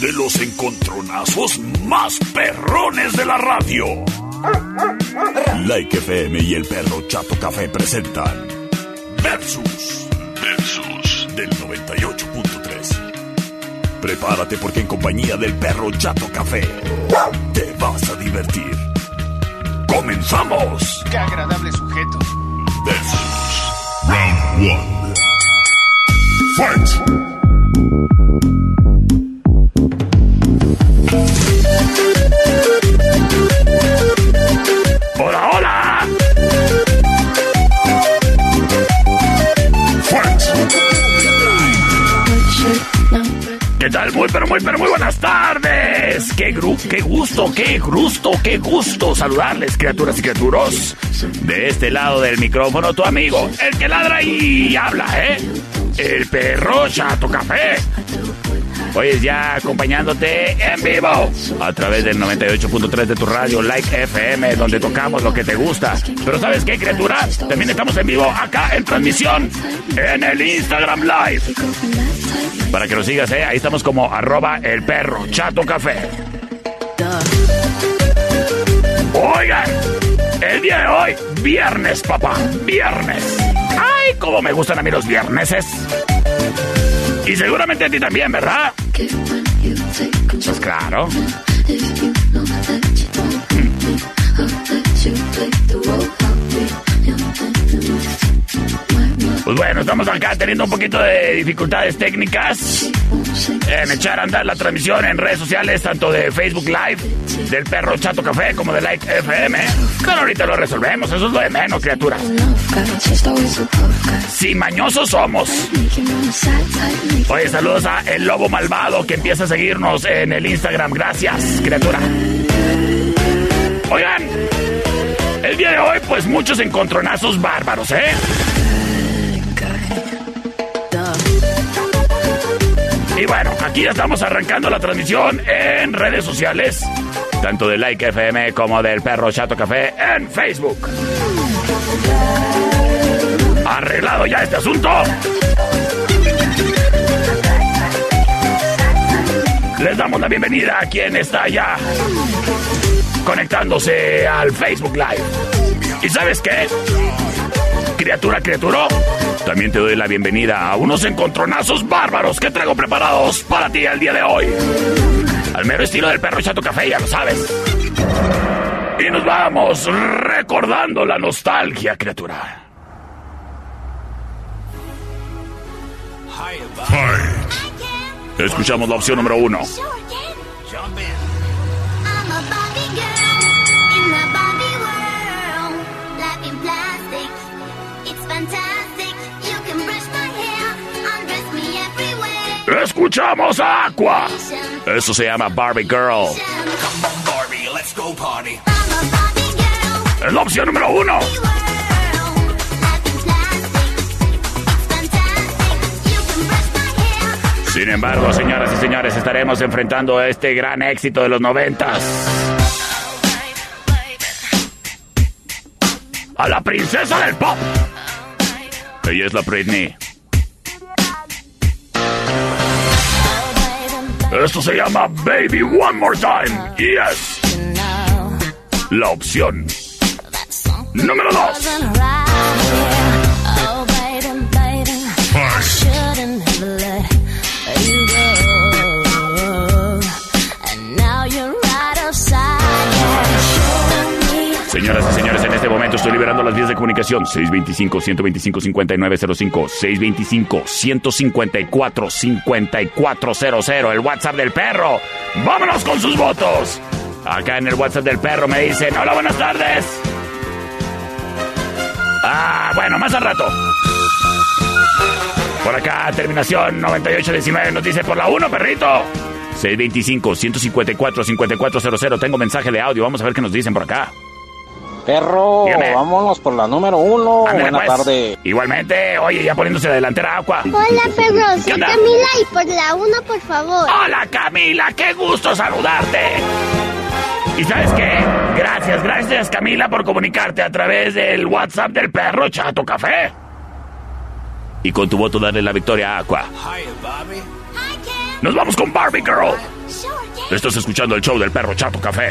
de los encontronazos más perrones de la radio. Like FM y el perro Chato Café presentan Versus. Versus del 98.3. Prepárate porque en compañía del perro Chato Café te vas a divertir. ¡Comenzamos! ¡Qué agradable sujeto! Versus. Round 1. Fight! ¿Qué tal? Muy, pero muy, pero muy buenas tardes. Qué, gru qué gusto, qué gusto, qué gusto saludarles, criaturas y criaturos. De este lado del micrófono, tu amigo, el que ladra y habla, ¿eh? El perro chato café. Hoy es ya acompañándote en vivo a través del 98.3 de tu radio Like FM, donde tocamos lo que te gusta. Pero ¿sabes qué, criatura? También estamos en vivo acá en transmisión en el Instagram Live. Para que lo sigas, ¿eh? Ahí estamos como arroba el perro chato café. Oigan, el día de hoy, viernes, papá, viernes. Ay, cómo me gustan a mí los vierneses. Y seguramente a ti también, ¿verdad? Pues claro. Pues bueno, estamos acá teniendo un poquito de dificultades técnicas en echar a andar la transmisión en redes sociales, tanto de Facebook Live, del perro Chato Café, como de Like FM. Pero ahorita lo resolvemos, eso es lo de menos, criatura. Si mañosos somos. Oye, saludos a El Lobo Malvado que empieza a seguirnos en el Instagram. Gracias, criatura. Oigan, el día de hoy, pues muchos encontronazos bárbaros, ¿eh? Y bueno, aquí ya estamos arrancando la transmisión en redes sociales, tanto de Like FM como del Perro Chato Café en Facebook. ¿Arreglado ya este asunto? Les damos la bienvenida a quien está ya conectándose al Facebook Live. ¿Y sabes qué? Criatura, criatura, también te doy la bienvenida a unos encontronazos bárbaros que traigo preparados para ti el día de hoy. Al mero estilo del perro chato café, ya lo sabes. Y nos vamos recordando la nostalgia, criatura. Escuchamos la opción número uno. Escuchamos a Aqua. Eso se llama Barbie Girl. Es la opción número uno. Sin embargo, señoras y señores, estaremos enfrentando este gran éxito de los noventas. A la princesa del pop. Ella es la Britney. Esto se llama Baby One More Time. Yes. La opción número 2. Momento estoy liberando las vías de comunicación. 625-125-5905. 625-154-5400. El WhatsApp del perro. ¡Vámonos con sus votos! Acá en el WhatsApp del perro me dicen, hola, buenas tardes. Ah, bueno, más al rato. Por acá, terminación 9819 nos dice por la 1, perrito. 625-154-5400. Tengo mensaje de audio. Vamos a ver qué nos dicen por acá. Perro, vámonos por la número uno. Buenas pues. tardes. Igualmente, oye, ya poniéndose la delantera Aqua. Hola, perro, soy Camila y por la uno, por favor. Hola, Camila, qué gusto saludarte. ¿Y sabes qué? Gracias, gracias, Camila, por comunicarte a través del WhatsApp del perro Chato Café. Y con tu voto darle la victoria a Aqua. Nos vamos con Barbie Girl. Estás escuchando el show del perro Chato Café.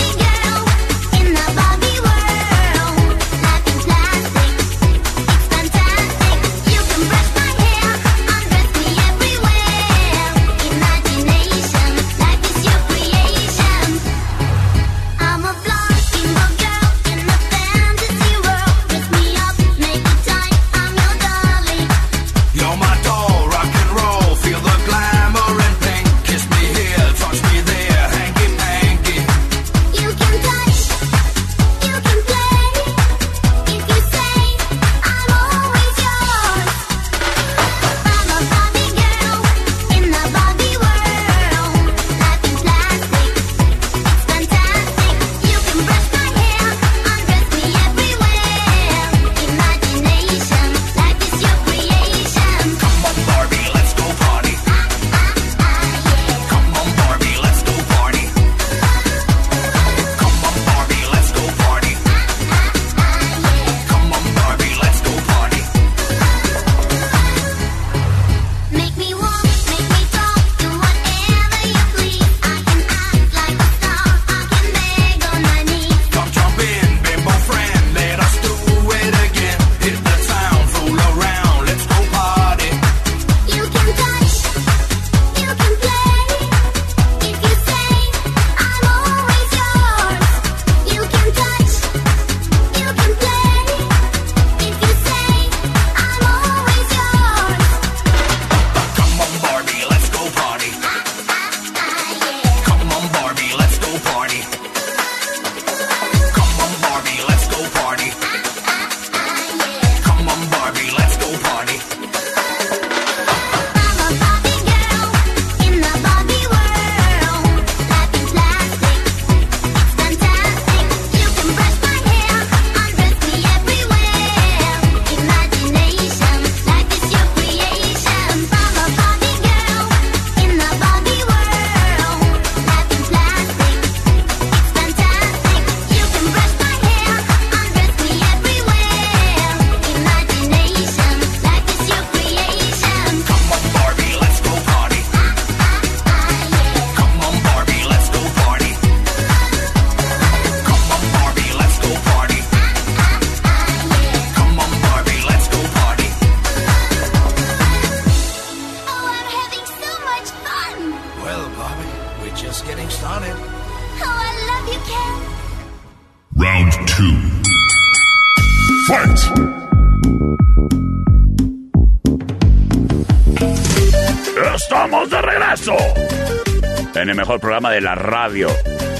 La radio.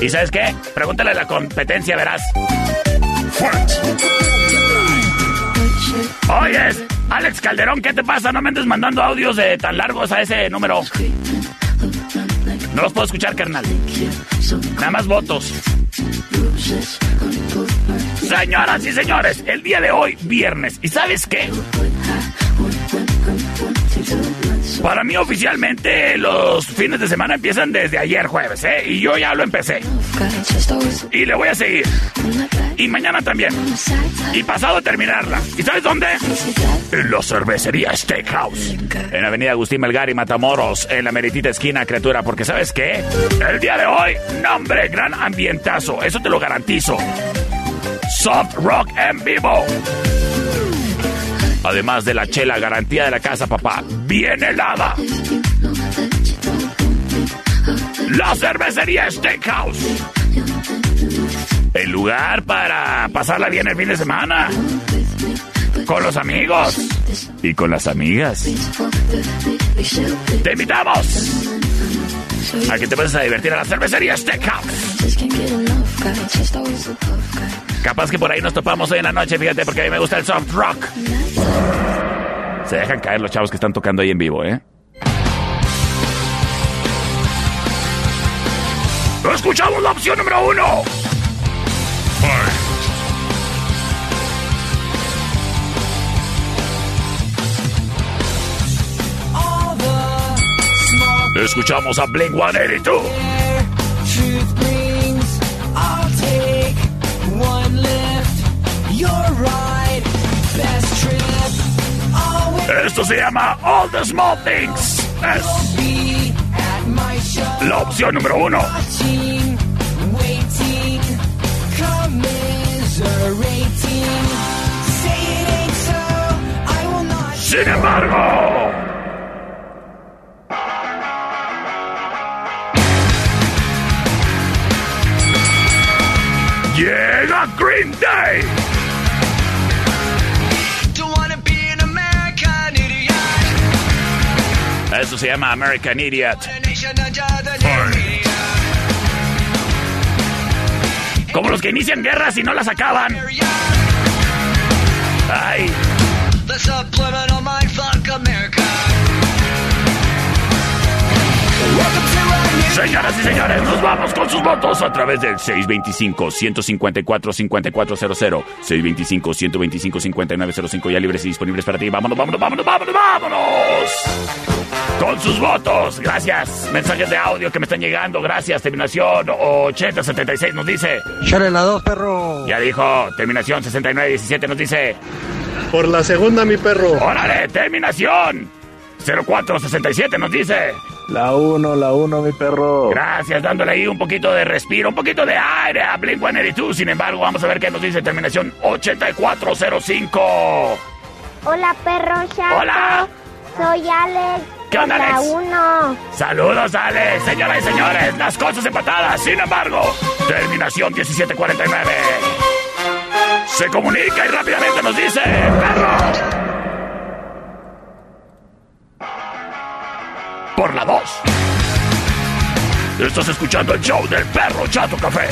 ¿Y sabes qué? Pregúntale a la competencia, verás. Oyes, Alex Calderón, ¿qué te pasa? No me andes mandando audios de tan largos a ese número. No los puedo escuchar, carnal. Nada más votos. Señoras y señores, el día de hoy, viernes. ¿Y sabes qué? Para mí oficialmente los fines de semana empiezan desde ayer jueves, ¿eh? Y yo ya lo empecé. Y le voy a seguir. Y mañana también. Y pasado terminarla. ¿Y sabes dónde? En la cervecería Steakhouse. En Avenida Agustín Melgar y Matamoros, en la meritita esquina, criatura. Porque ¿sabes qué? El día de hoy, nombre, gran ambientazo. Eso te lo garantizo. Soft Rock en vivo. Además de la chela garantía de la casa, papá, bien helada. La cervecería Steakhouse. El lugar para pasarla bien el fin de semana. Con los amigos. y con las amigas. ¡Te invitamos! A que te vayas a divertir a la cervecería Steakhouse. Capaz que por ahí nos topamos hoy en la noche, fíjate, porque a mí me gusta el soft rock. Se dejan caer los chavos que están tocando ahí en vivo, ¿eh? Escuchamos la opción número uno. Escuchamos a Blink 182. Esto se llama All the Small Things. La opción número uno. Sin embargo, llega Green Day. Eso se llama American Idiot. Como los que inician guerras y no las acaban. Ay. Señoras y señores, nos vamos con sus votos a través del 625-154-5400, 625-125-5905, ya libres y disponibles para ti. Vámonos, vámonos, vámonos, vámonos, vámonos. Con sus votos, gracias. Mensajes de audio que me están llegando, gracias. Terminación 8076 nos dice. Chale la dos, perro. Ya dijo, terminación 6917 nos dice. Por la segunda, mi perro. ¡Órale, terminación! 0467 nos dice. La 1, la 1, mi perro. Gracias, dándole ahí un poquito de respiro, un poquito de aire a Blink 182. Sin embargo, vamos a ver qué nos dice terminación 8405. Hola, perro chato. Hola. Soy Alex. ¿Qué onda, La Alex? 1. Saludos, Alex. Señoras y señores, las cosas empatadas. Sin embargo, terminación 1749. Se comunica y rápidamente nos dice, perro. Por la 2. Estás escuchando el show del perro Chato Café.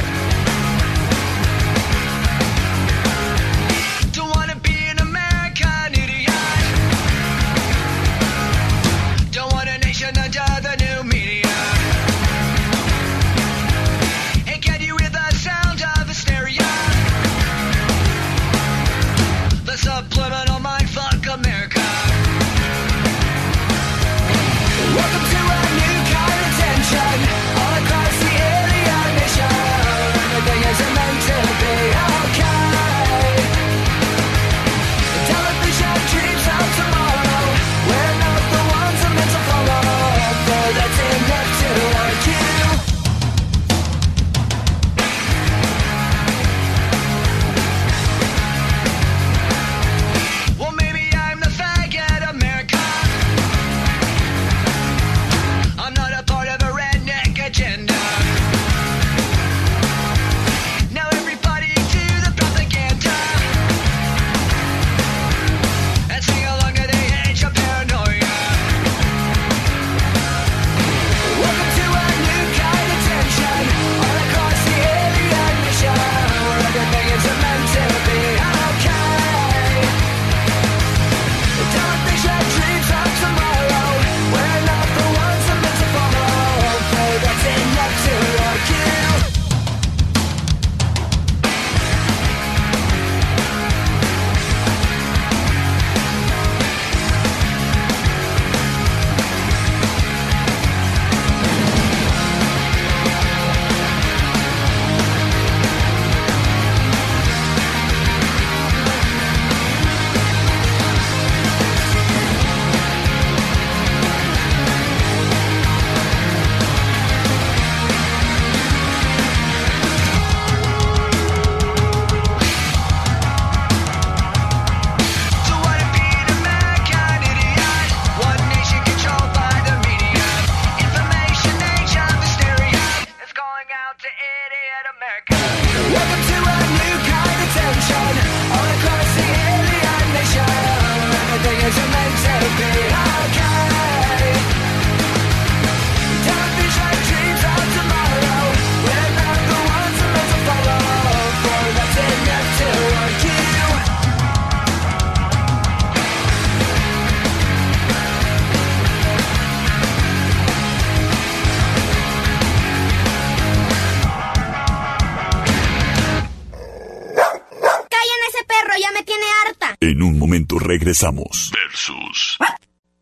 Regresamos. Versus.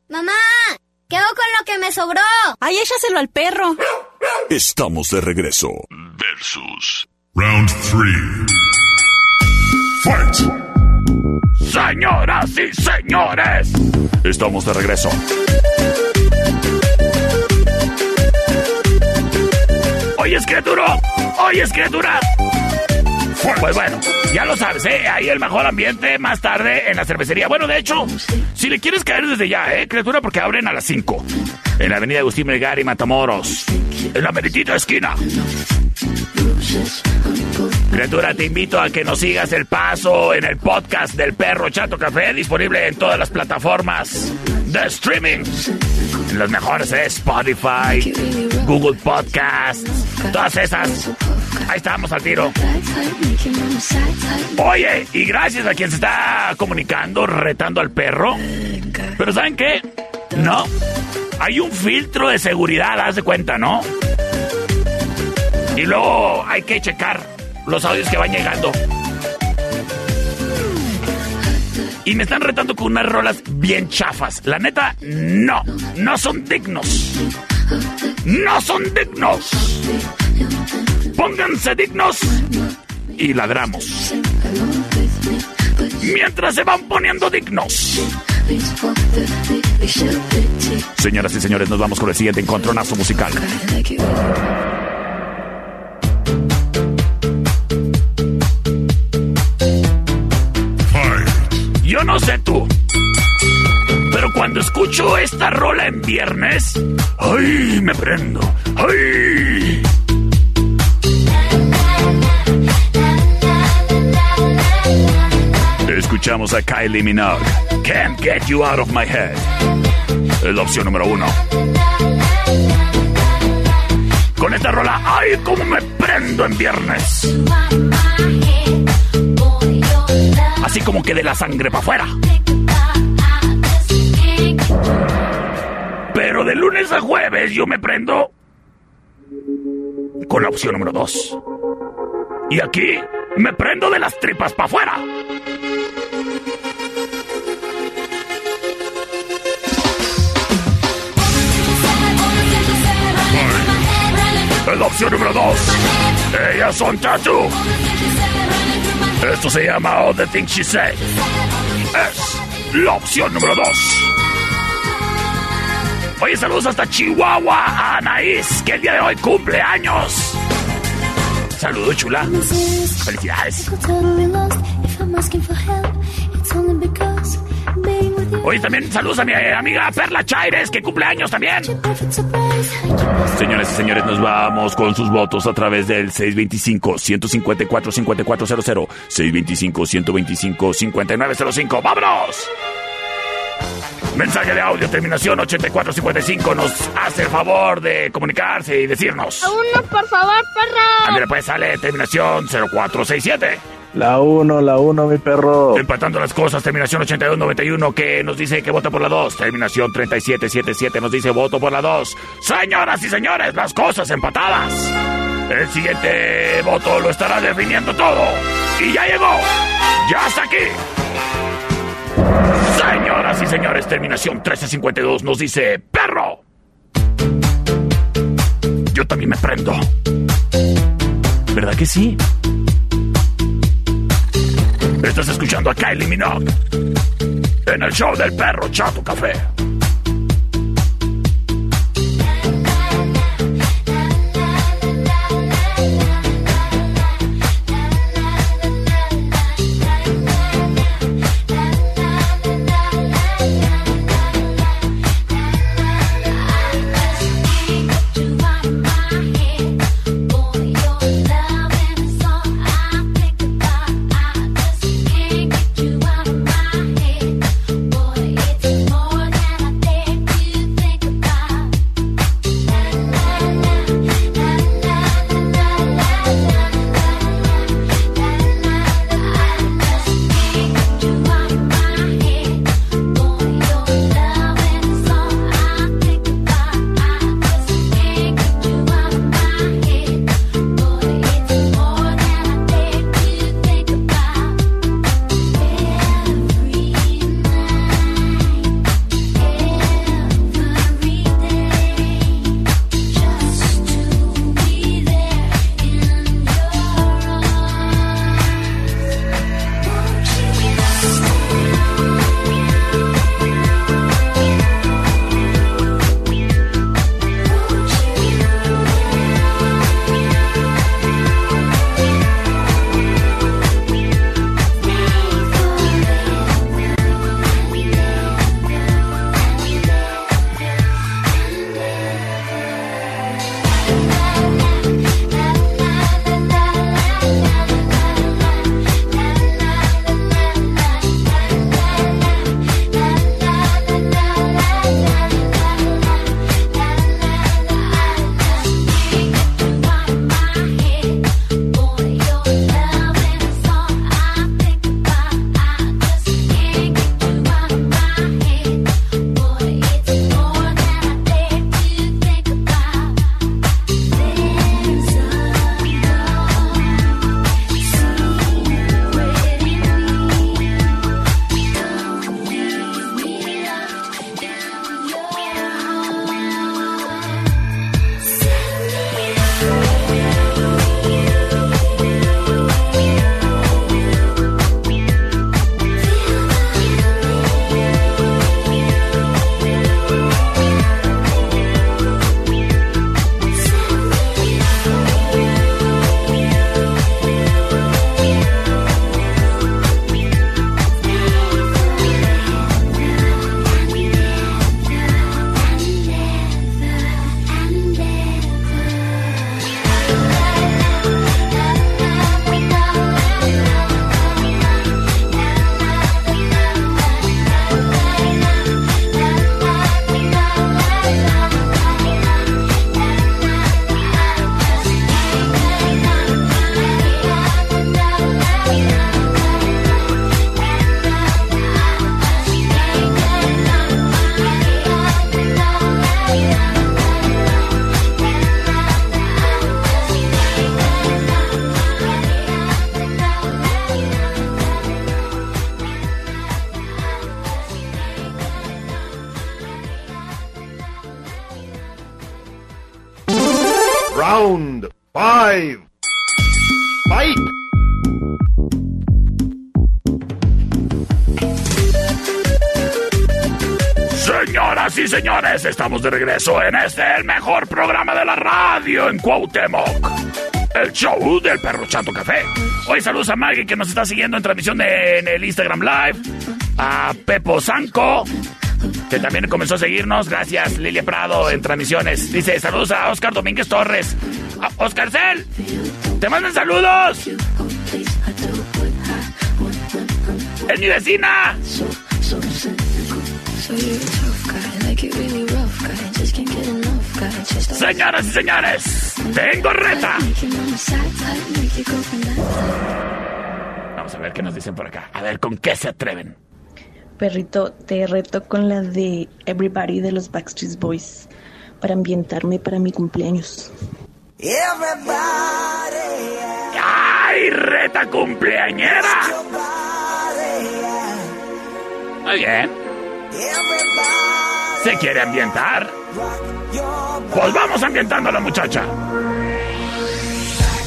Mamá, ¿qué hago con lo que me sobró? Ay, échaselo al perro. Estamos de regreso. Versus. Round 3. Fight. Señoras y señores, estamos de regreso. Oye, criatura, oye, criatura. Pues bueno, ya lo sabes, ¿eh? Ahí el mejor ambiente más tarde en la cervecería. Bueno, de hecho, si le quieres caer desde ya, ¿eh? Criatura, porque abren a las 5. En la avenida Agustín Melgar y Matamoros. En la meritita esquina. Criatura, te invito a que nos sigas el paso en el podcast del Perro Chato Café, disponible en todas las plataformas de streaming. Las mejores es Spotify, Google Podcasts, todas esas. Ahí estamos al tiro. Oye, y gracias a quien se está comunicando, retando al perro. Pero ¿saben qué? No. Hay un filtro de seguridad, haz de cuenta, ¿no? Y luego hay que checar los audios que van llegando. Y me están retando con unas rolas bien chafas. La neta, no. No son dignos. No son dignos. Pónganse dignos y ladramos. Mientras se van poniendo dignos. Señoras y señores, nos vamos con el siguiente encontronazo musical. Yo no sé tú. Pero cuando escucho esta rola en viernes, ¡ay! Me prendo. ¡ay! Escuchamos a Kylie Minogue. Can't get you out of my head. Es la opción número uno. Con esta rola, ¡ay! ¡Cómo me prendo en viernes! Así como que de la sangre para afuera. Pero de lunes a jueves yo me prendo con la opción número dos. Y aquí me prendo de las tripas para afuera. La opción número dos. Ellas son Tattoo. Esto se llama All the Things She Said. Es la opción número dos. Oye, saludos hasta Chihuahua a Anaís, que el día de hoy cumple años. Saludos, chula. Felicidades. Oye, también saludos a mi amiga Perla Chaires, que cumple años también. Señores y señores, nos vamos con sus votos a través del 625-154-5400, 625-125-5905. ¡Vámonos! Mensaje de audio, terminación 8455. Nos hace el favor de comunicarse y decirnos. A uno, por favor, perro. Ándale, pues sale terminación 0467. La 1, la 1, mi perro. Empatando las cosas, terminación 8291 que nos dice que vota por la 2. Terminación 3777 nos dice voto por la 2. Señoras y señores, las cosas empatadas. El siguiente voto lo estará definiendo todo. Y ya llegó. Ya está aquí. Señoras y señores, terminación 1352 nos dice perro. Yo también me prendo. ¿Verdad que sí? Estás escuchando a Kylie Minogue en el show del perro Chato Café. Estamos de regreso en este, el mejor programa de la radio en Cuauhtémoc. El show del perro Chato Café. Hoy saludos a Maggie que nos está siguiendo en transmisión en el Instagram Live. A Pepo Sanco, que también comenzó a seguirnos. Gracias, Lilia Prado, en transmisiones. Dice, saludos a Oscar Domínguez Torres. A Oscar Cel, te mandan saludos. Es mi vecina. Señoras y señores, tengo reta. Vamos a ver qué nos dicen por acá. A ver con qué se atreven. Perrito, te reto con la de Everybody de los Backstreet Boys para ambientarme para mi cumpleaños. ¡Ay, reta cumpleañera! Muy bien. ¿Se quiere ambientar? Pues vamos ambientando a la muchacha.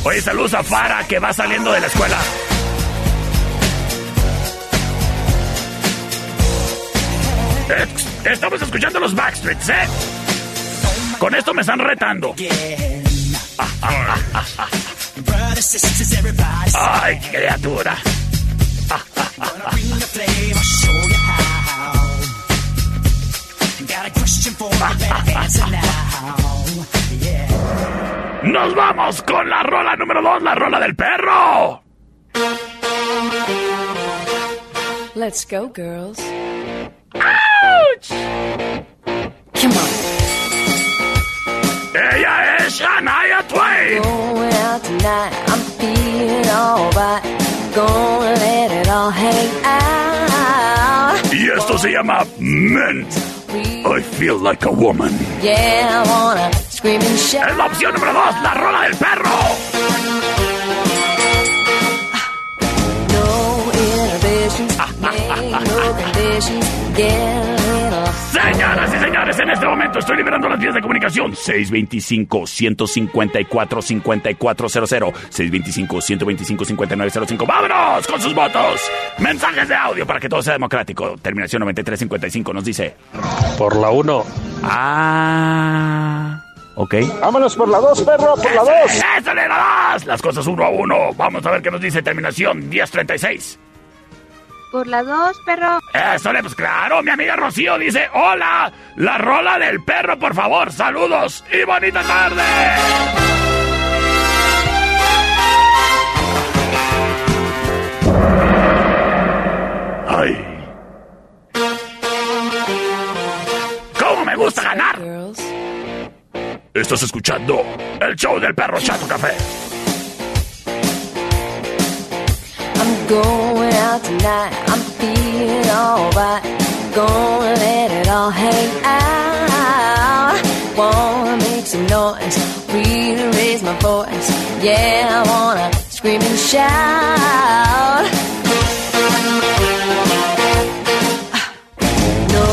Oye, saludos a Fara que va saliendo de la escuela. Ex- Estamos escuchando los Backstreets, ¿eh? Con esto me están retando. ¡Ay, criatura! ¡Nos vamos con la rola número 2, la rola del perro! Let's go, girls. ¡Auch! Come on. ¡Ella es Shania Twain! Going out tonight, I'm feeling alright. Gonna let it all hang out. Y esto se llama Men. I feel like a woman. Yeah, I wanna scream and shout. Es la opción número 2, la rola del perro. No inhibitions, make no conditions. Little. Señoras y señores, en este momento estoy liberando las vías de comunicación. 625-154-5400. 625-125-5905. ¡Vámonos con sus votos! Mensajes de audio para que todo sea democrático. Terminación 9355 nos dice... Por la 1. Ah... Ok. Vámonos por la dos, perro, por la dos. ¡Échale la dos! Las cosas uno a uno. Vamos a ver qué nos dice terminación 1036. Por la dos, perro. Eso le, pues claro, mi amiga Rocío dice, hola, la rola del perro, por favor, saludos y bonita tarde. Ay. ¿Cómo me gusta ganar? Girls. Estás escuchando el show del perro Chato Café. Going out tonight. I'm feeling alright. Gonna let it all hang out. Wanna make some noise. Really raise my voice. Yeah, I wanna scream and shout. No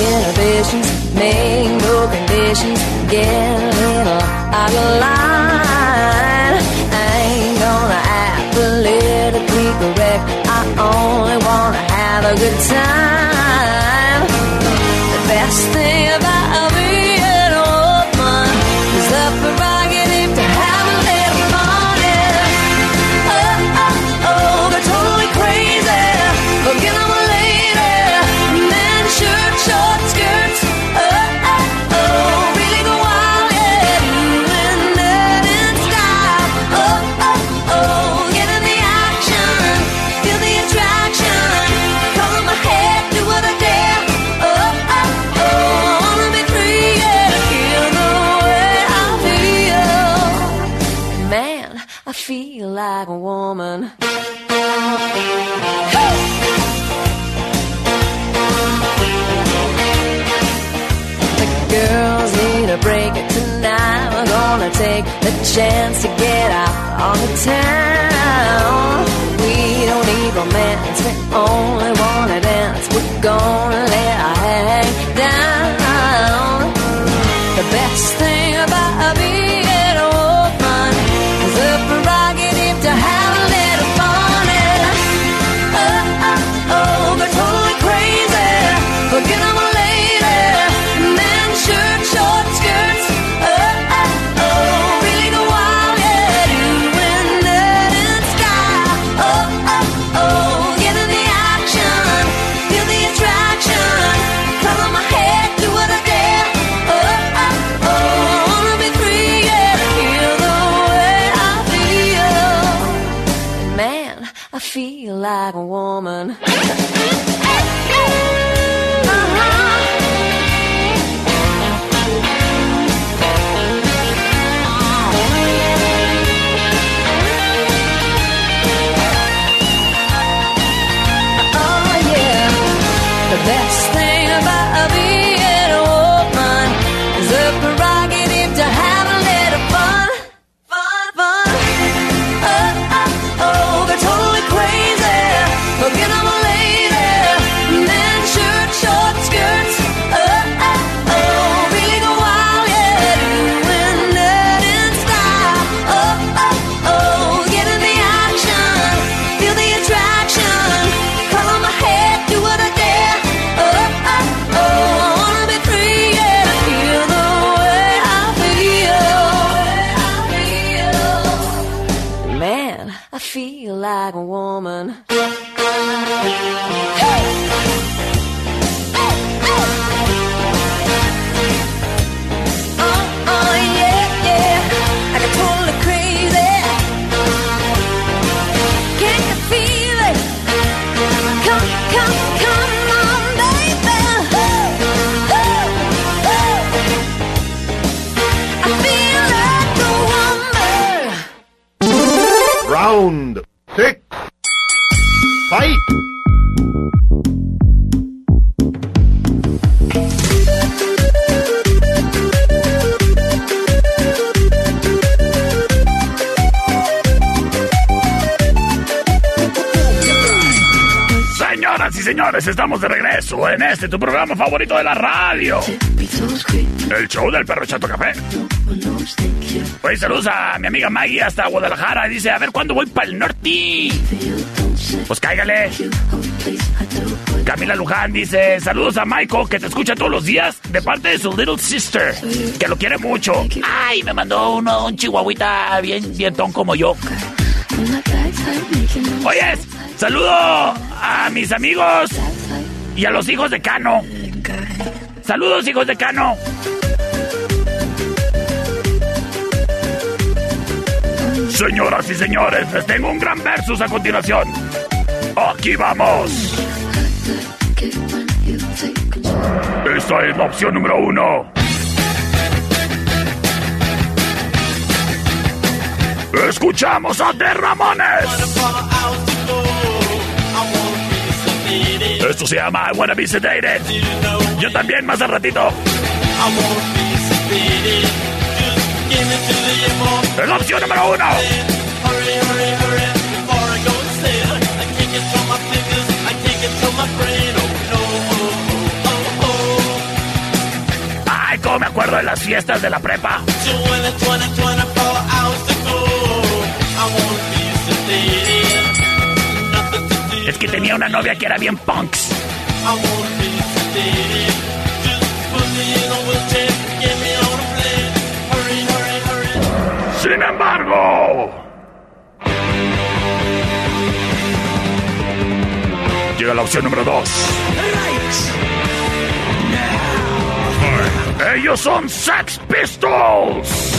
inhibitions, make no conditions. Get a little out of line. Only wanna have a good time. The best thing chance to get out on the town. We don't need romance, we only wanna dance. We're gonna let our hang feel like a woman. Estamos de regreso en este tu programa favorito de la radio. El show del perro Chato Café. Oye, saludos a mi amiga Maggie hasta Guadalajara. Dice, a ver cuándo voy para el norte. Pues cáigale. Camila Luján dice, saludos a Michael que te escucha todos los días de parte de su little sister, que lo quiere mucho. Ay, me mandó uno, un chihuahuita bien, bien ton como yo. Oyes, saludo a mis amigos y a los hijos de Cano. Saludos, hijos de Cano. Señoras y señores, les tengo un gran versus a continuación. Aquí vamos. Esta es la opción número uno. Escuchamos a The Ramones. Esto se llama I Wanna Be Sedated. Yo también, más al ratito. Es la opción número uno. Ay, cómo me acuerdo de las fiestas de la prepa. Es que tenía una novia que era bien punks. Sin embargo, llega la opción número 2. Ellos son Sex Pistols.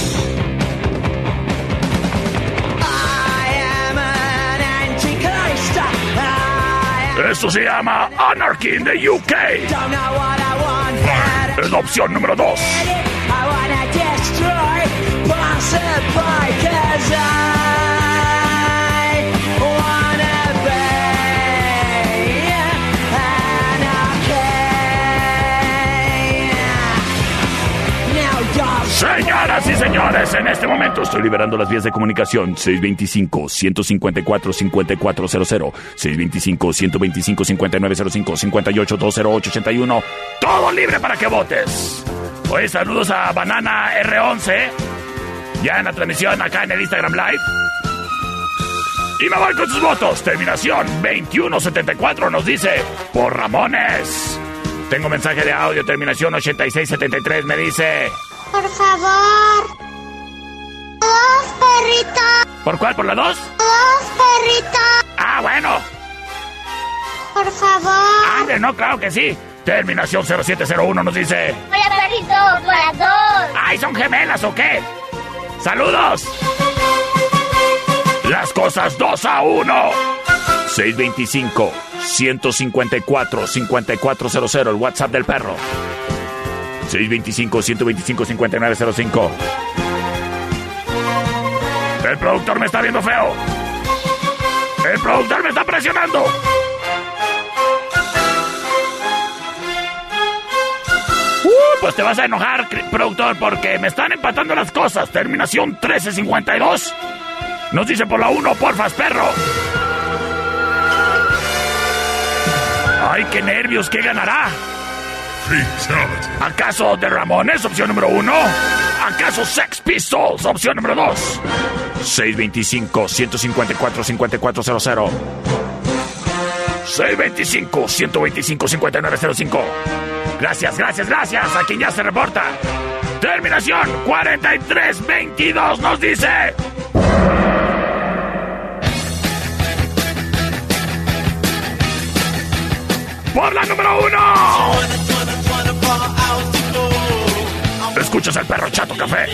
Esto se llama Anarchy in the UK. Es la opción número 2. Señoras y señores, en este momento estoy liberando las vías de comunicación 625-154-5400, 625-125-5905, 58-208-81, todo libre para que votes. Oye, saludos a Banana R11, ya en la transmisión acá en el Instagram Live. Y me voy con sus votos. Terminación 2174 nos dice, por Ramones. Tengo mensaje de audio, terminación 8673, me dice... Por favor. Dos perritos. ¿Por cuál? ¿Por la 2? Dos perritos. Ah, bueno. Por favor. Ande, no, claro que sí. Terminación 0701 nos dice... Hola, perrito. Para dos. ¡Ay, son gemelas o qué! ¡Saludos! Las cosas 2 a 1. 625-154-5400, el WhatsApp del perro. 625-125-5905. El productor me está viendo feo. El productor me está presionando. Uh, pues te vas a enojar, productor, porque me están empatando las cosas. Terminación 1352. Nos dice por la 1, porfas, perro. Ay, qué nervios, ¿qué ganará? ¿Acaso The Ramones, opción número uno? ¿Acaso Sex Pistols, opción número dos? 625-154-5400. 625-125-5905. Gracias, gracias, gracias a quien ya se reporta. Terminación 4322 nos dice... Por la número uno. Escuchas al perro chato café.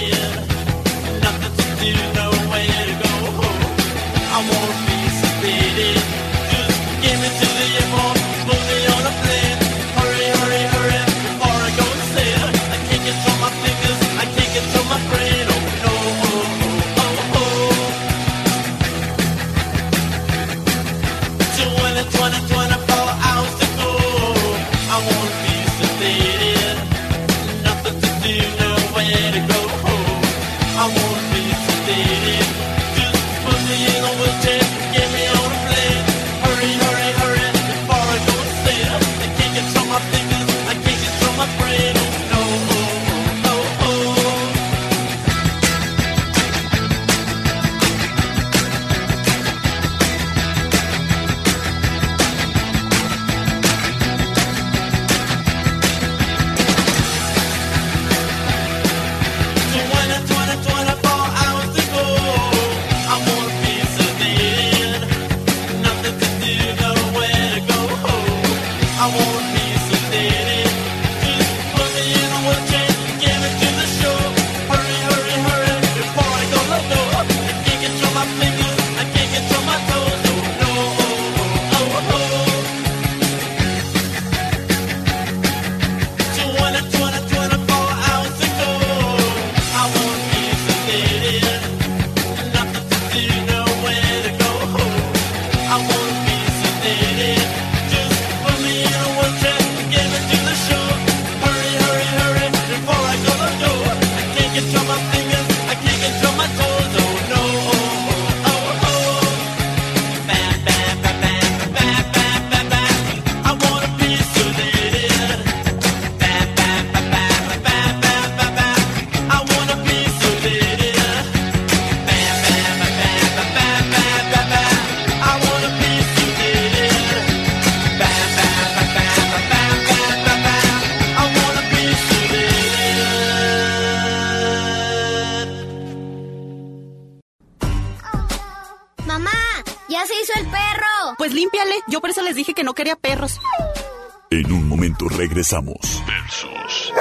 Regresamos. Versus.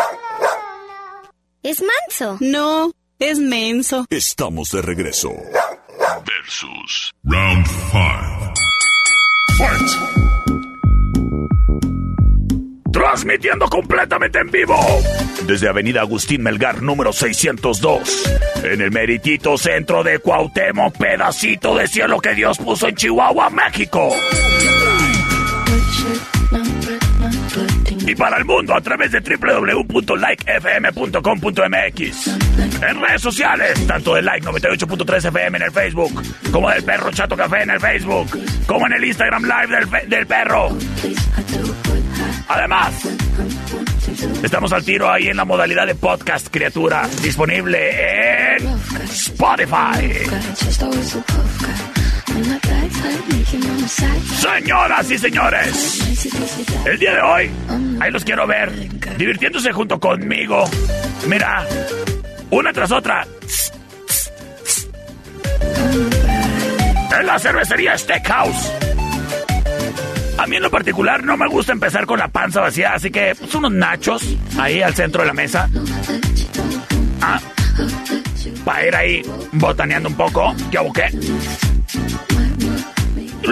¿Es manso? No, es menso. Estamos de regreso. Versus. Round 5. Fight. Transmitiendo completamente en vivo desde Avenida Agustín Melgar número 602 en el meritito centro de Cuauhtémoc, pedacito de cielo que Dios puso en Chihuahua, México y para el mundo a través de www.likefm.com.mx. En redes sociales, tanto de Like 98.3 FM en el Facebook, como del Perro Chato Café en el Facebook, como en el Instagram Live del, del Perro. Además, estamos al tiro ahí en la modalidad de podcast, criatura, disponible en Spotify. Señoras y señores, el día de hoy, ahí los quiero ver, divirtiéndose junto conmigo. Mira, una tras otra. En la cervecería Steakhouse. A mí en lo particular no me gusta empezar con la panza vacía, así que pues, unos nachos ahí al centro de la mesa. Ah, para ir ahí botaneando un poco. ¿Qué hago qué?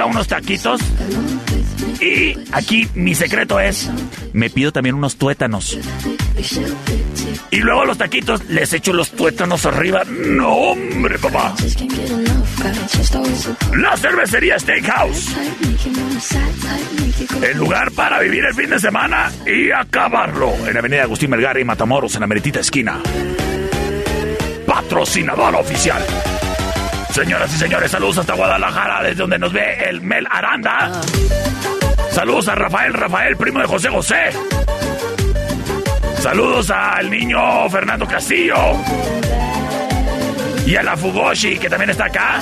Unos taquitos. Y aquí mi secreto es, me pido también unos tuétanos. Y luego los taquitos les echo los tuétanos arriba. No, hombre, papá. La cervecería Steakhouse. El lugar para vivir el fin de semana y acabarlo. En Avenida Agustín Melgar y Matamoros, en la meritita esquina. Patrocinador oficial. Señoras y señores, saludos hasta Guadalajara, desde donde nos ve el Mel Aranda. Saludos a Rafael, Rafael, primo de José José. Saludos al niño Fernando Castillo. Y a la Fugoshi, que también está acá.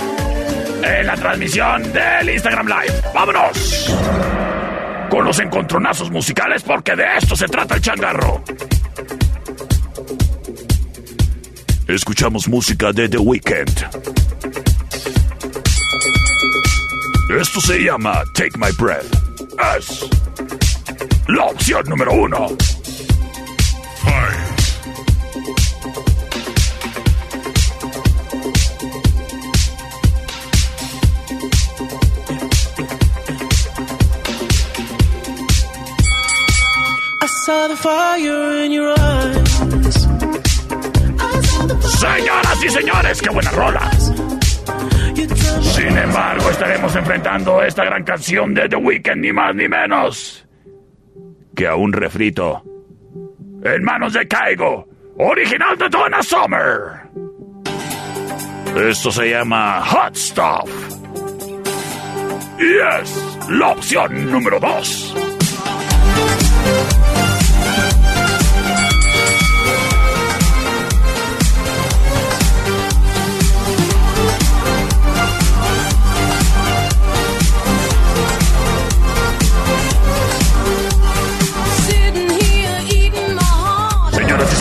En la transmisión del Instagram Live. ¡Vámonos! Con los encontronazos musicales, porque de esto se trata el changarro. Escuchamos música de The Weeknd. Esto se llama Take My Breath. Es la opción número uno. Señoras y señores, qué buena rola. Sin embargo, estaremos enfrentando esta gran canción de The Weeknd, ni más ni menos que a un refrito en manos de Caigo, original de Donna Summer. Esto se llama Hot Stuff. Y es la opción número 2.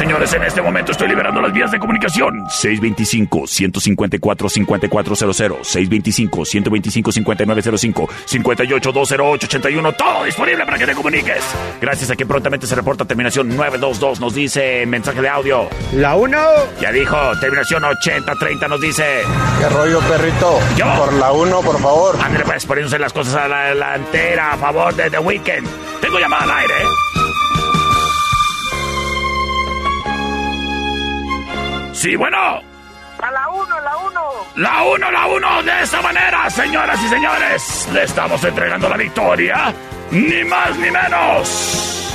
Señores, en este momento estoy liberando las vías de comunicación. 625-154-5400, 625-125-5905, 58-208-81, todo disponible para que te comuniques. Gracias a que prontamente se reporta terminación 922, nos dice mensaje de audio. La 1. Ya dijo, terminación 8030 nos dice. ¿Qué rollo, perrito? Yo. Por la 1, por favor. Ándale, pues, poniéndose las cosas a la delantera a favor de The Weeknd. Tengo llamada al aire. Sí, bueno. A la 1, la 1. La 1, la 1, de esta manera, señoras y señores, le estamos entregando la victoria, ni más ni menos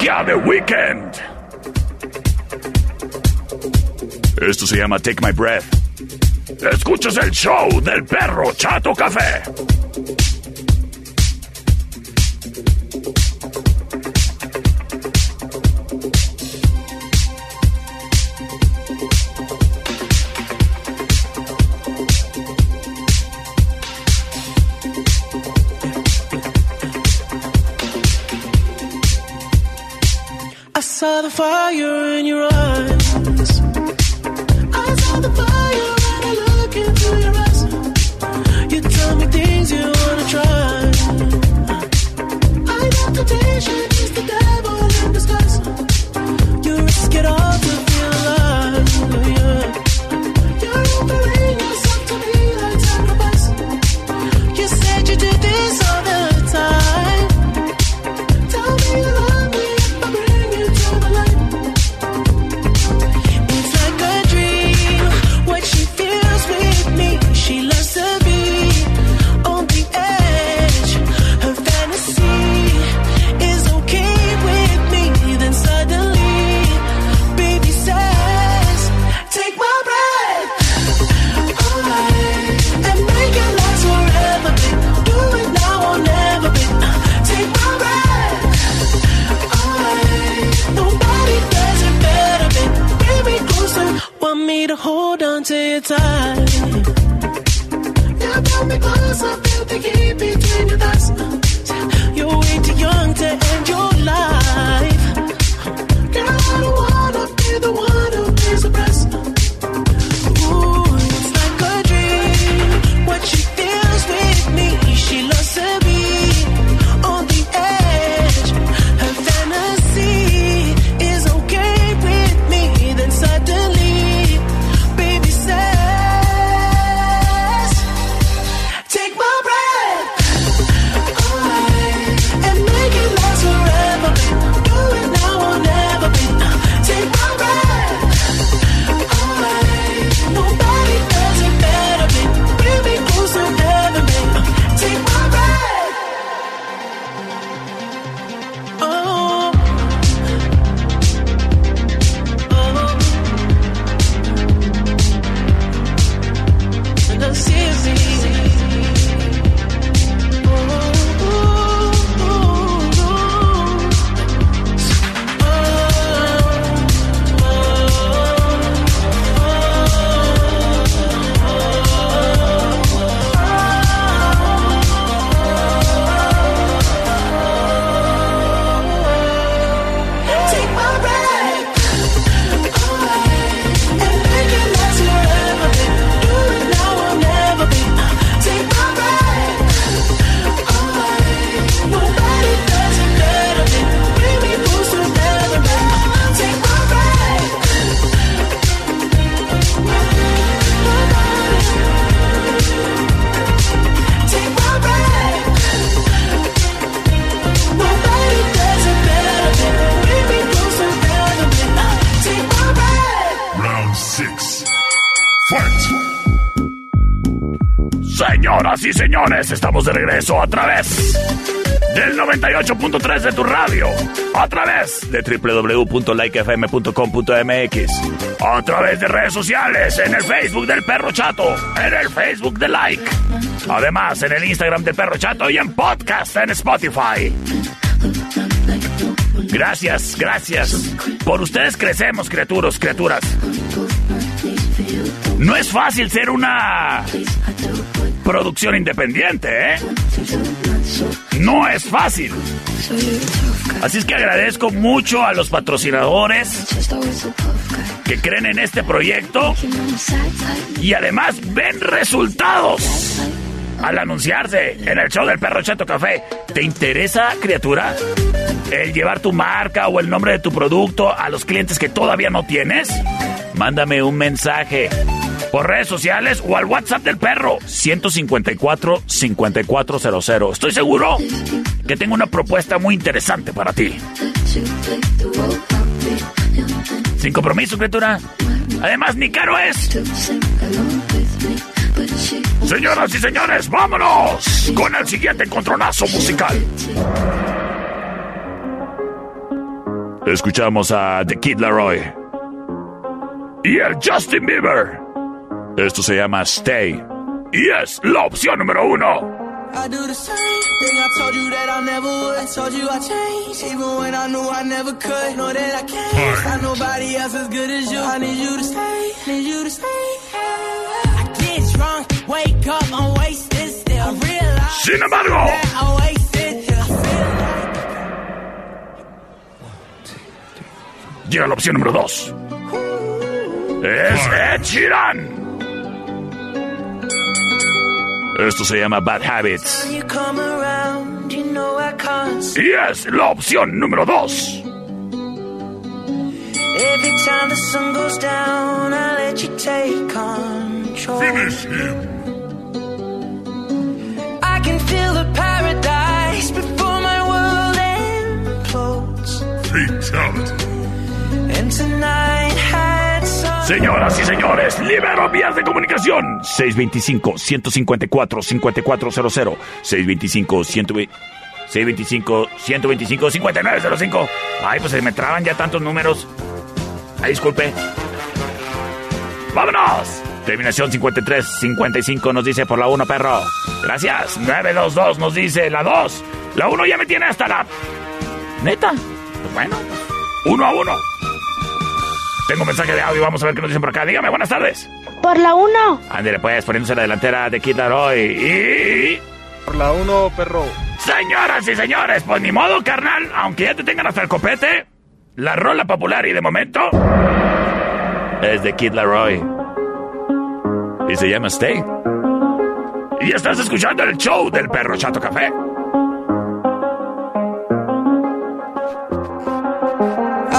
que a The Weeknd. Esto se llama Take My Breath. Escuchas el show del perro Chato Café. The fire in your eyes. Regreso a través del 98.3 de tu radio, a través de www.likefm.com.mx, a través de redes sociales, en el Facebook del Perro Chato, en el Facebook de Like, además en el Instagram del Perro Chato y en podcast en Spotify. Gracias, gracias. Por ustedes crecemos, criaturas, criaturas. No es fácil ser una producción independiente, ¿eh? No es fácil. Así es que agradezco mucho a los patrocinadores que creen en este proyecto y además ven resultados al anunciarse en el show del perro Chato Café. ¿Te interesa, criatura? El llevar tu marca o el nombre de tu producto a los clientes que todavía no tienes? Mándame un mensaje por redes sociales o al WhatsApp del perro 154 5400. Estoy seguro que tengo una propuesta muy interesante para ti. Sin compromiso, criatura. Además, ni caro es. Señoras y señores, vámonos con el siguiente encontronazo musical. Escuchamos a The Kid Laroi y el Justin Bieber. Esto se llama Stay y es la opción número uno. I do the same thing I told you that I never would. Told you I changed, even when I knew I never could. Know that I can't find nobody else as good as you. I need you to stay, need you to stay. I get drunk, wake up, I'm wasted still. I realize Sin embargo. that I wasted. I feel Llega la opción número dos. Es Ed Sheeran. Esto se llama Bad Habits. like you come around, you know I can't Y es la opción número dos. Every time the sun goes down, I let you take control. I can feel the paradise before my world implodes. And tonight had some. Señoras y señores, libero vías de comunicación. 625-154-5400. 625-125. 625-125-5905. Ay, pues se me traban ya tantos números. Ay, disculpe. ¡Vámonos! Terminación 53-55 nos dice por la 1, perro. Gracias. 922 nos dice la 2. La 1 ya me tiene hasta la... ¿Neta? Pues bueno, uno a uno. Tengo un mensaje de audio, vamos a ver qué nos dicen por acá. Dígame, buenas tardes. Por la 1. Ándale, pues, poniéndose la delantera de Kid Laroi. Y... Por la 1, perro. Señoras y señores, pues ni modo, carnal. Aunque ya te tengan hasta el copete, la rola popular y de momento es de Kid Laroi. Y se llama Stay. Y estás escuchando el show del perro Chato Café.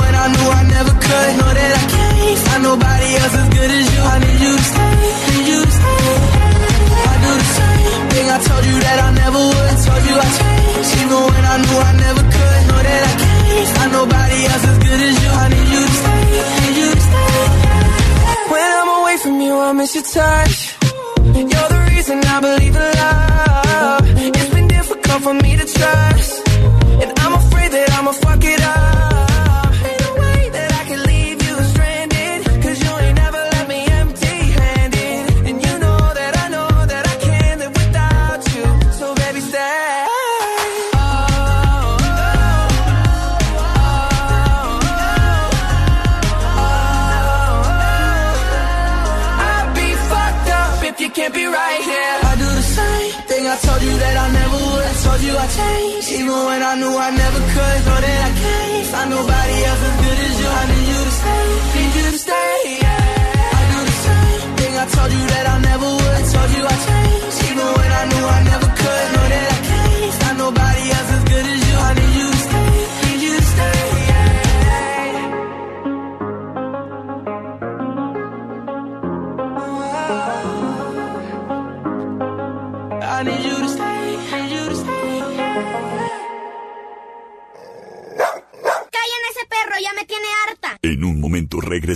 when I knew I never could. Know that I can't find nobody else as good as you.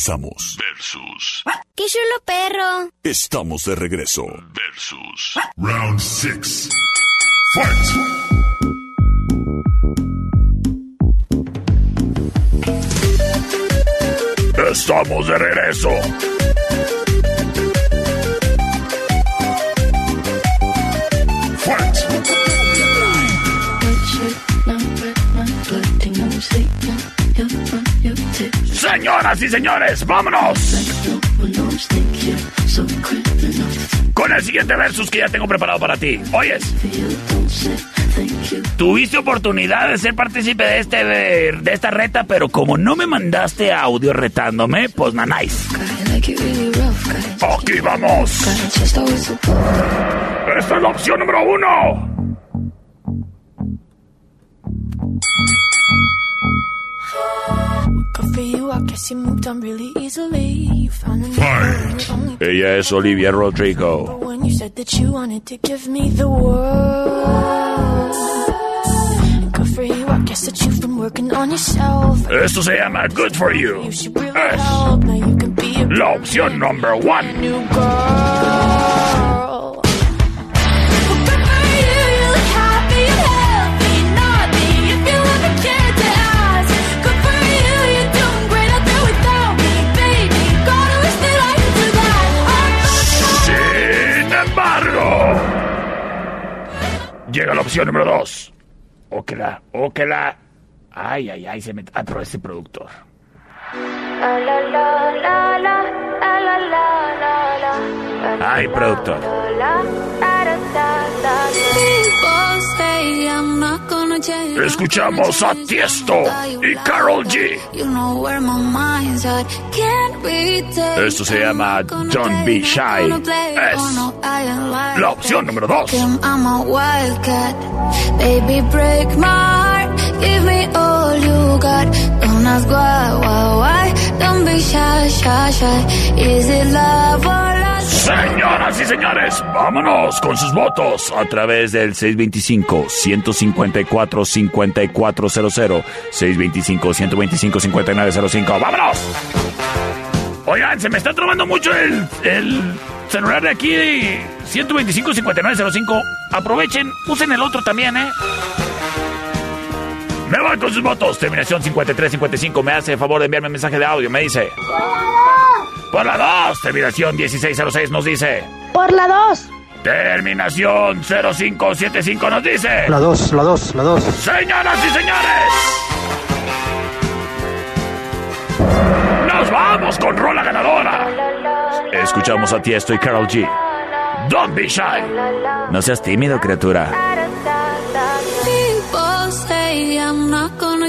Regresamos. Versus. ¡Qué chulo perro! Estamos de regreso. Versus. Round 6. Estamos de regreso. Señoras y señores, vámonos. Con el siguiente versus que ya tengo preparado para ti. Oyes. Tuviste oportunidad de ser partícipe de este de esta reta, pero como no me mandaste audio retándome, pues nanáis. Aquí vamos. Esta es la opción número uno. Been working on yourself. Esto se llama Good for You. You should really Es help. Now you can be a la opción number one. Llega la opción número dos. O que la, o que la. Ay, ay, ay, se me. Ah, pero ese productor. Ay, productor. Escuchamos a Tiesto y Carol G. Esto se llama Don't Be Shy. Es la opción número dos. I'm a wildcat. Baby, break my heart. Give me all you got. Don't ask why, why, why. Don't be shy, shy, shy. Is it love or lust? Señoras y señores, vámonos con sus votos a través del 625-154-5400, 625-125-5905. ¡Vámonos! Oigan, se me está trabando mucho el, el celular de aquí, 125-5905. Aprovechen, usen el otro también, ¿eh? Me voy con sus votos. Terminación 5355. Me hace el favor de enviarme un mensaje de audio. Me dice. Por la 2. Terminación 1606 nos dice. Por la 2. Terminación 0575 nos dice. La 2, la 2, la 2. Señoras y señores. Nos vamos con rola ganadora. Escuchamos a Tiesto y Carol G. Don't be shy. No seas tímido, criatura. People say I'm not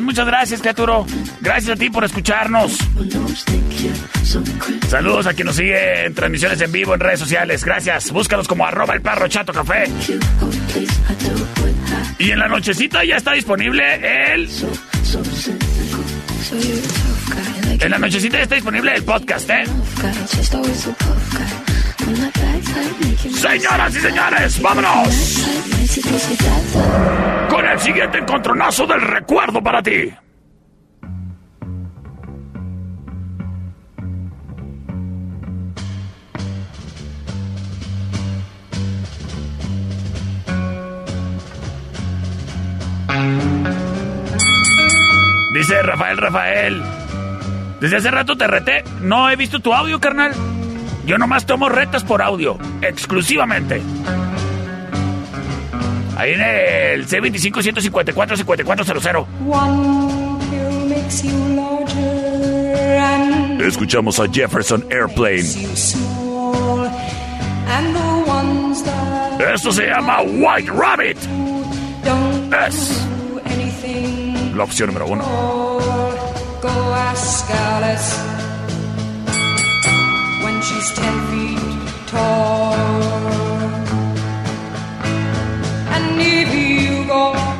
Pues muchas gracias, criaturo. Gracias a ti por escucharnos. Saludos a quien nos sigue en transmisiones en vivo en redes sociales. Gracias. Búscanos como arroba el perro chato café. Y en la nochecita ya está disponible el... En la nochecita ya está disponible el podcast, ¿eh? Señoras y señores, vámonos. Con el siguiente encontronazo del recuerdo para ti. Dice Rafael Rafael. Desde hace rato te reté. No he visto tu audio, carnal. Yo nomás tomo retas por audio, exclusivamente. Ahí en el C25-154-5400. Escuchamos a Jefferson Airplane. Esto se llama White Rabbit. Es la opción número uno. When she's ten feet tall.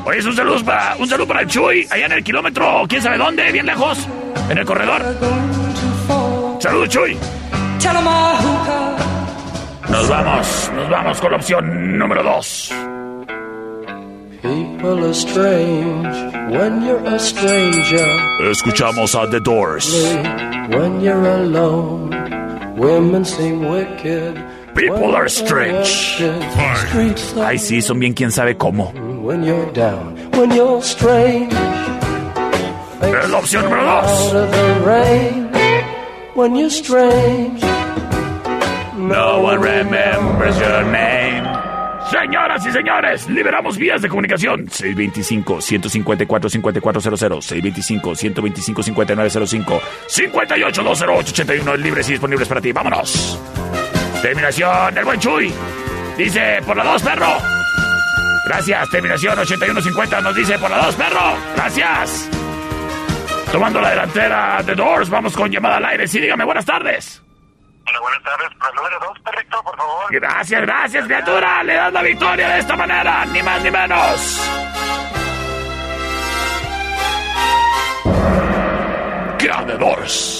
Oye, es un saludo para, un saludo para el Chuy, allá en el kilómetro, quién sabe dónde, bien lejos, en el corredor. Saludos, Chuy. Nos vamos, nos vamos con la opción número dos. People are strange when you're a stranger. Escuchamos a The Doors. When you're alone, women seem wicked. People are strange. Ay, sí, son bien quién sabe cómo. When you're down, when you're strange. Es la opción número dos. Out of the rain, when you're strange. No one remembers your name. Señoras y señores, liberamos vías de comunicación. 625-154-5400, 625-125-5905, 58-208-81 libres y disponibles para ti. ¡Vámonos! Terminación del buen Chuy. Dice, por la dos, perro. Gracias. Terminación 81-50 nos dice, por la dos, perro. Gracias. Tomando la delantera de Doors, vamos con llamada al aire. Sí, dígame, buenas tardes. Hola, buenas tardes. Para el número dos, perrito, por favor. Gracias, gracias, criatura. Le das la victoria de esta manera, ni más ni menos. Ganadores.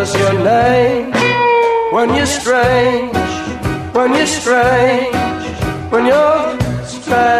Remembers your name when you're strange. When you're strange. When you're strange.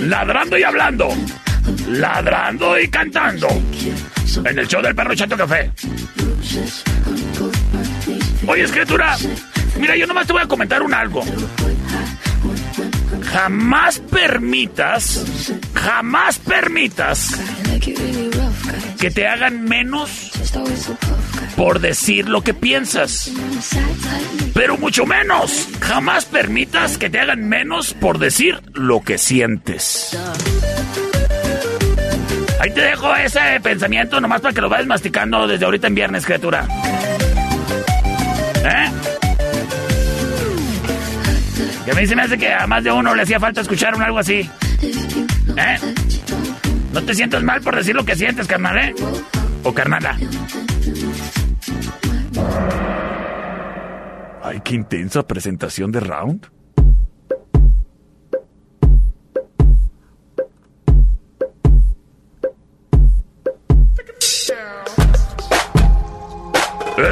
Ladrando y hablando. Ladrando y cantando. En el show del perro Chato Café. Oye, escritura. Mira, yo nomás te voy a comentar un algo. Jamás permitas, jamás permitas que te hagan menos por decir lo que piensas. Pero mucho menos, jamás permitas que te hagan menos por decir lo que sientes. Ahí te dejo ese pensamiento nomás para que lo vayas masticando desde ahorita en viernes, criatura. ¿Eh? Que a mí se me hace que a más de uno le hacía falta escuchar un algo así. ¿Eh? No te sientas mal por decir lo que sientes, carnal, ¿eh? O carnala. Ay, qué intensa presentación de round.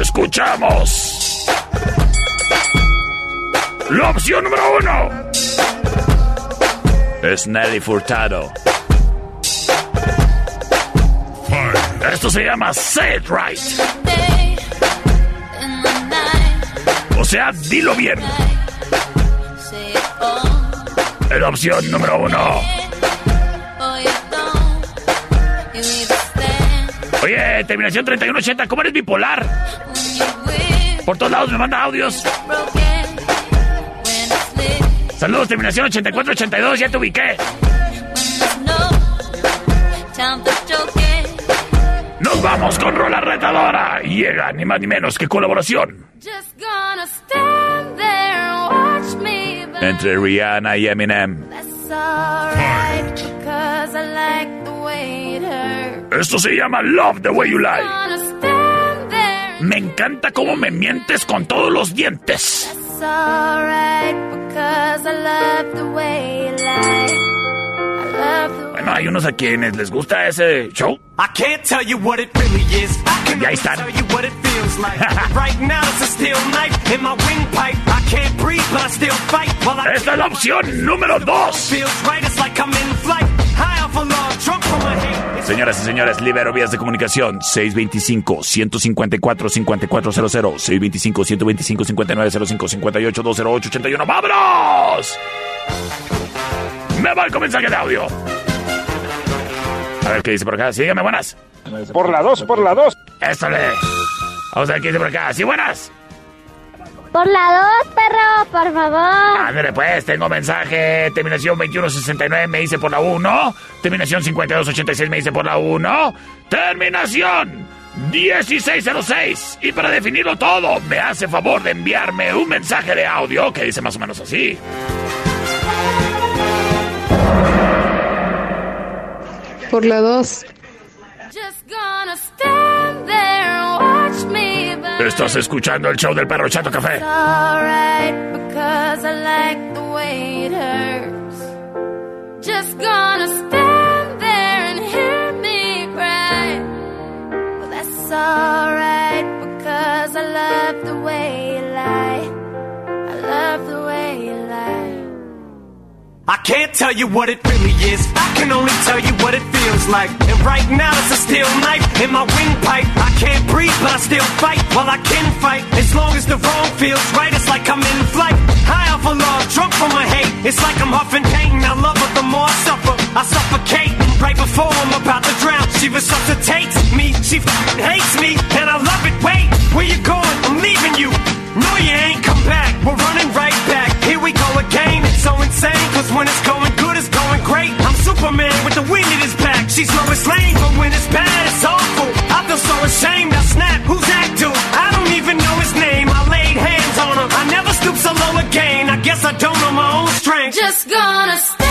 Escuchamos. La opción número uno. Es Nelly Furtado. Esto se llama Say It Right. O sea, dilo bien. La opción número uno. Oye, terminación 3180, ¿cómo eres bipolar? Por todos lados me manda audios. Saludos, terminación 8482, ya te ubiqué. Nos vamos con Rola Retadora. Llega ni más ni menos que colaboración entre Rihanna y Eminem. Esto se llama Love the Way You Lie. Me encanta cómo me mientes con todos los dientes. Bueno, hay unos a quienes les gusta ese show. Y ahí están. Esta es la opción número 2. Señoras y señores, libero vías de comunicación 625-154-5400, 625-125-5905, 58-208-81. ¡Vámonos! Me va el mensaje de audio. A ver qué dice por acá. Sígueme, buenas. Por la 2, por la 2. Éstale. Vamos a ver qué dice por acá. Sí, buenas. Por la 2, perro, por favor. Ándale, pues, tengo mensaje. Terminación 2169 me dice por la 1. Terminación 5286 me dice por la 1. Terminación 1606. Y para definirlo todo, me hace favor de enviarme un mensaje de audio que dice más o menos así. Por la 2. Estás escuchando el show del perro Chato Café. Just gonna stand there and hear me cry. Well, that's alright because I love the way I can't tell you what it really is. I can only tell you what it feels like. And right now it's a steel knife in my windpipe. I can't breathe, but I still fight while I can fight. As long as the wrong feels right, it's like I'm in flight. High off of love, drunk from my hate. It's like I'm huffing pain. I love her the more I suffer. I suffocate right before I'm about to drown. She resuscitates me. She hates me, and I love it. Wait, where you going? I'm leaving you. No, you ain't come back. We're running right back. We go again. It's so insane, cause when it's going good, it's going great. I'm Superman with the wind in his back. She's Lois Lane, but when it's bad, it's awful. I feel so ashamed. I snap. Who's that dude? I don't even know his name. I laid hands on him. I never stoop so low again. I guess I don't know my own strength. Just gonna stand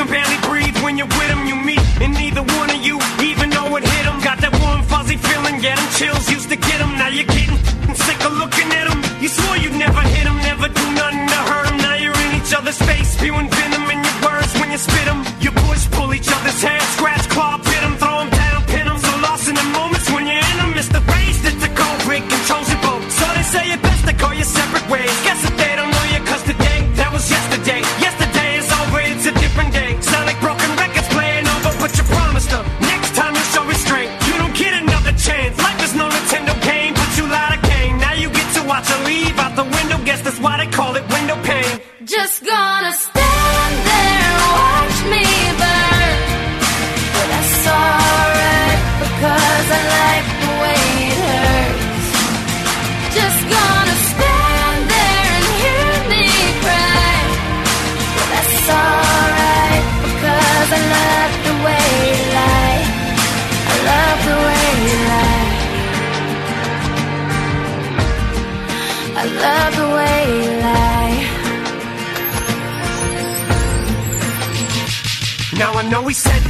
can barely breathe when you're with them? You meet, and neither one of you even know it hit them. Got that warm, fuzzy feeling, get them chills, used to get them. Now you're getting sick of looking at them. You swore you'd never hit them, never do nothing to hurt them. Now you're in each other's face, spewing venom in your words when you spit them. You push, pull each other's hair, scratch, claw, pit them, throw them down, pin them. So lost in the moments when you're in them, it's the race that the break controls your boat. So they say it best to go your separate ways.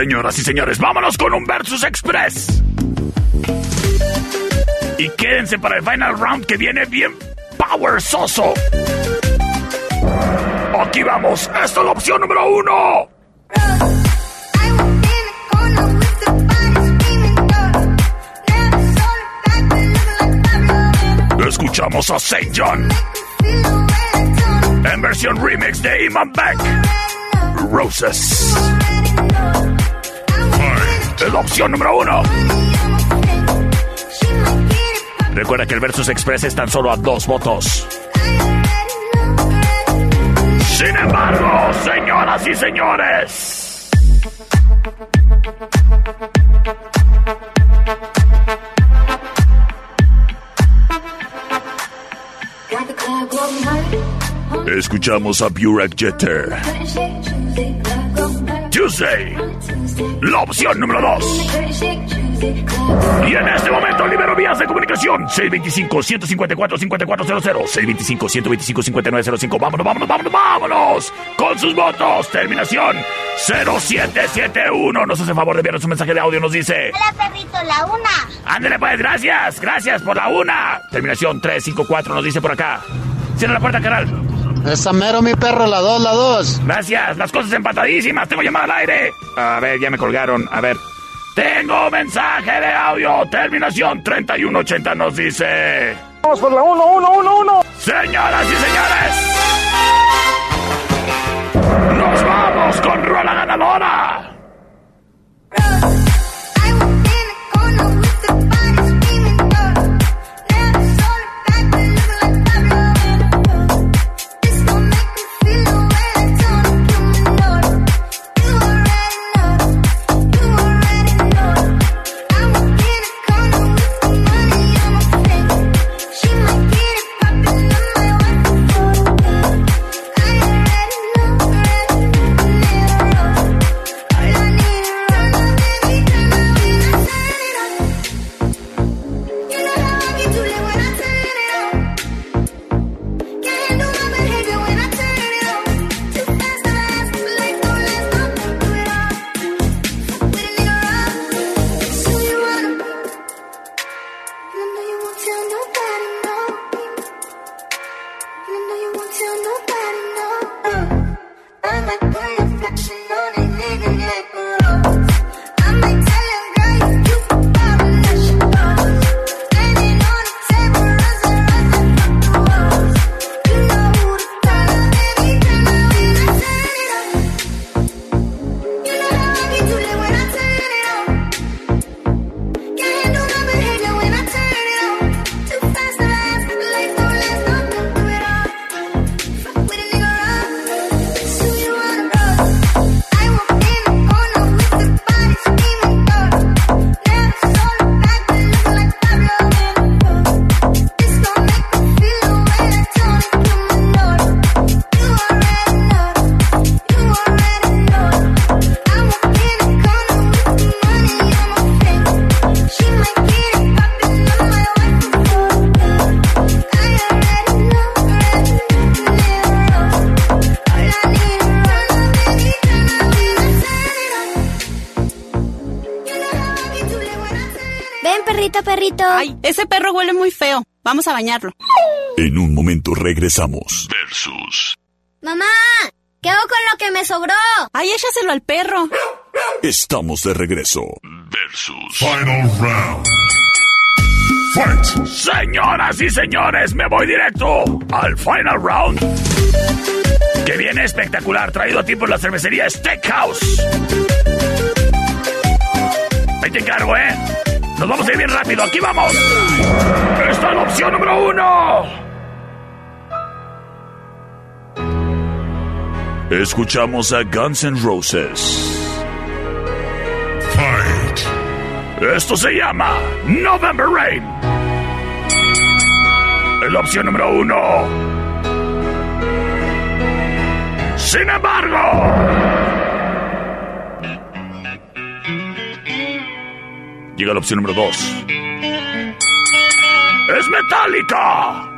Señoras y señores, vámonos con un Versus Express. Y quédense para el final round que viene bien power soso. Aquí vamos, esta es la opción número uno. Escuchamos a Saint John en versión remix de Iman Beck. Roses. La opción número uno. Recuerda que el Versus Express es tan solo a dos votos. Sin embargo, señoras y señores. Escuchamos a Burak Jeter. Tuesday. La opción número 2. Y en este momento libero vías de comunicación. 625-154-5400. 625-125-5905. Vámonos, vámonos, vámonos, vámonos. Con sus votos. Terminación 0771. Nos hace favor de enviarnos un mensaje de audio. Nos dice... Hola, perrito, la una. Ándale pues, gracias. Gracias por la una. Terminación 354 nos dice por acá. Cierra la puerta, canal. Esa mero, mi perro, la dos, la dos. Gracias, las cosas empatadísimas. Tengo llamada al aire. A ver, ya me colgaron. A ver. Tengo mensaje de audio. Terminación 3180 nos dice. Vamos por la 1, 1, 1, 1. Señoras y señores. Nos vamos con Rola Ganadora. Ay, ese perro huele muy feo. Vamos a bañarlo. En un momento regresamos. Versus. Mamá, ¿qué hago con lo que me sobró? Ay, échaselo al perro. Estamos de regreso. Versus. Final round. Fight. Señoras y señores, me voy directo al final round. Que viene espectacular, traído a ti por la cervecería Steakhouse. Ahí te encargo, ¿eh? Nos vamos a ir bien rápido, aquí vamos. Esta es la opción número uno. Escuchamos a Guns N' Roses. Fight. Esto se llama November Rain. Es la opción número uno. Sin embargo. Llega la opción número 2. ¡Es Metallica!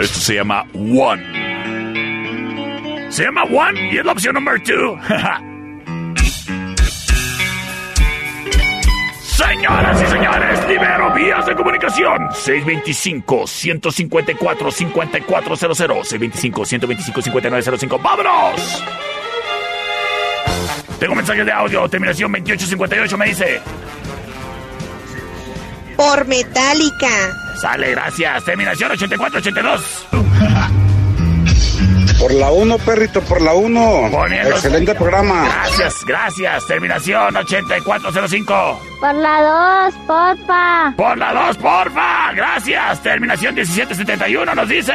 Esto se llama One. Se llama One y es la opción número 2. Señoras y señores, libero vías de comunicación. 625-154-5400. 625-125-5905. ¡Vámonos! Tengo mensaje de audio, terminación 2858, me dice. Por Metallica. Sale, gracias. Terminación 8482. Por la 1, perrito, por la 1. Poniendo- Excelente programa. Gracias, gracias. Terminación 8405. Por la dos, porfa. Por la 2, porfa. Gracias. Terminación 1771 nos dice.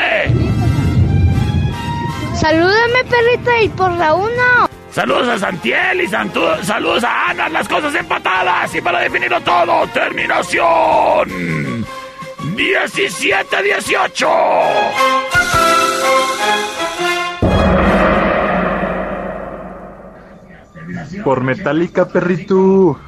Salúdame, perrito, y por la uno. Saludos a Santiel y Santu- saludos a Ana, las cosas empatadas. Y para definirlo todo, terminación 1718. Por Metallica, perrito.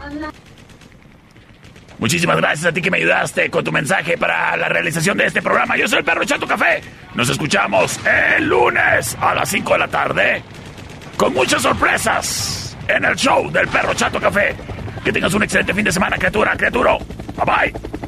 Muchísimas gracias a ti que me ayudaste con tu mensaje para la realización de este programa. Yo soy el perro Chato Café. Nos escuchamos el lunes a las 5 de la tarde con muchas sorpresas en el show del perro Chato Café. Que tengas un excelente fin de semana, criatura, criaturo. Bye bye.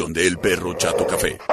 Producción de El Perro Chato Café.